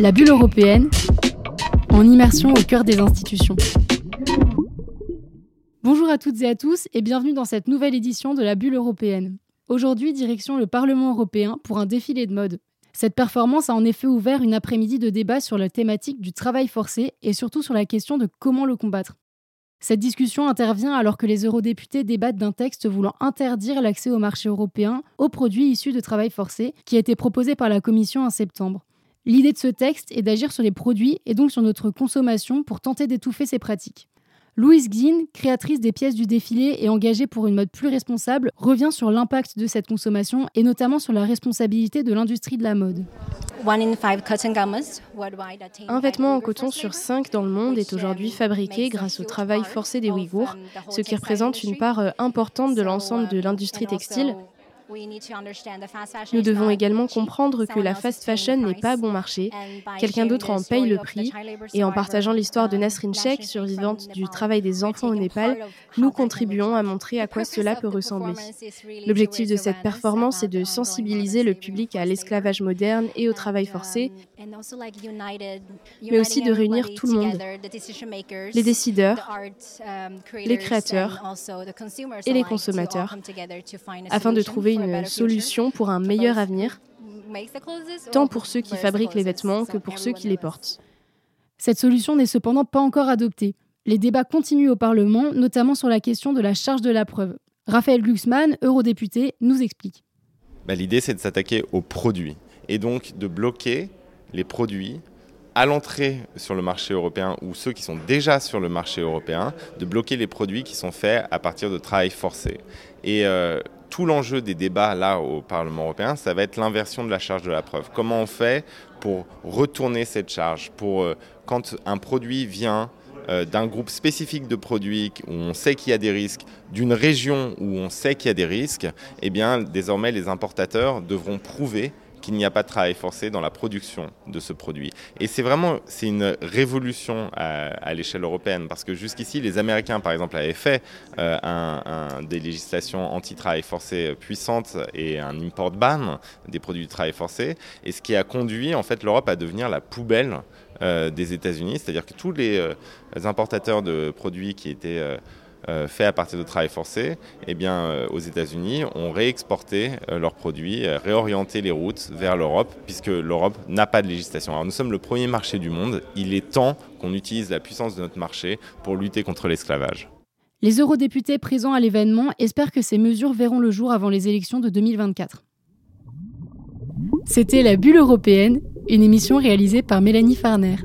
La bulle européenne, en immersion au cœur des institutions. Bonjour à toutes et à tous et bienvenue dans cette nouvelle édition de la bulle européenne. Aujourd'hui, direction le Parlement européen pour un défilé de mode. Cette performance a en effet ouvert une après-midi de débat sur la thématique du travail forcé et surtout sur la question de comment le combattre. Cette discussion intervient alors que les eurodéputés débattent d'un texte voulant interdire l'accès au marché européen aux produits issus de travail forcé qui a été proposé par la Commission en septembre. L'idée de ce texte est d'agir sur les produits et donc sur notre consommation pour tenter d'étouffer ces pratiques. Louise Glynn, créatrice des pièces du défilé et engagée pour une mode plus responsable, revient sur l'impact de cette consommation et notamment sur la responsabilité de l'industrie de la mode. Un vêtement en coton sur cinq dans le monde est aujourd'hui fabriqué grâce au travail forcé des Ouïghours, ce qui représente une part euh, importante de l'ensemble de l'industrie textile nous devons également comprendre que la fast fashion n'est pas bon marché. Quelqu'un d'autre en paye le prix. Et en partageant l'histoire de Nasrin Sheikh, survivante du travail des enfants au Népal, nous contribuons à montrer à quoi cela peut ressembler. L'objectif de cette performance est de sensibiliser le public à l'esclavage moderne et au travail forcé, mais aussi de réunir tout le monde, les décideurs, les créateurs et les consommateurs, afin de trouver une solution pour un meilleur avenir, tant pour ceux qui fabriquent les vêtements que pour ceux qui les portent. Cette solution n'est cependant pas encore adoptée. Les débats continuent au Parlement, notamment sur la question de la charge de la preuve. Raphaël Glucksmann, eurodéputé, nous explique. Bah, l'idée, c'est de s'attaquer aux produits et donc de bloquer les produits à l'entrée sur le marché européen ou ceux qui sont déjà sur le marché européen, de bloquer les produits qui sont faits à partir de travail forcé. Et euh, tout l'enjeu des débats là au Parlement européen, ça va être l'inversion de la charge de la preuve. Comment on fait pour retourner cette charge euh, quand un produit vient euh, d'un groupe spécifique de produits où on sait qu'il y a des risques, d'une région où on sait qu'il y a des risques, eh bien désormais les importateurs devront prouver qu'il n'y a pas de travail forcé dans la production de ce produit. Et c'est vraiment c'est une révolution à, l'échelle européenne parce que jusqu'ici les Américains par exemple avaient fait euh, un, des législations anti-travail forcé puissantes et un import ban des produits de travail forcé et ce qui a conduit en fait l'Europe à devenir la poubelle euh, des États-Unis, c'est-à-dire que tous les, euh, importateurs de produits qui étaient euh, fait à partir de travail forcé, eh euh, aux États-Unis, ont réexporté euh, leurs produits, réorienté les routes vers l'Europe, puisque l'Europe n'a pas de législation. Alors nous sommes le premier marché du monde. Il est temps qu'on utilise la puissance de notre marché pour lutter contre l'esclavage. Les eurodéputés présents à l'événement espèrent que ces mesures verront le jour avant les élections de 2024. C'était La Bulle européenne, une émission réalisée par Mélanie Farner.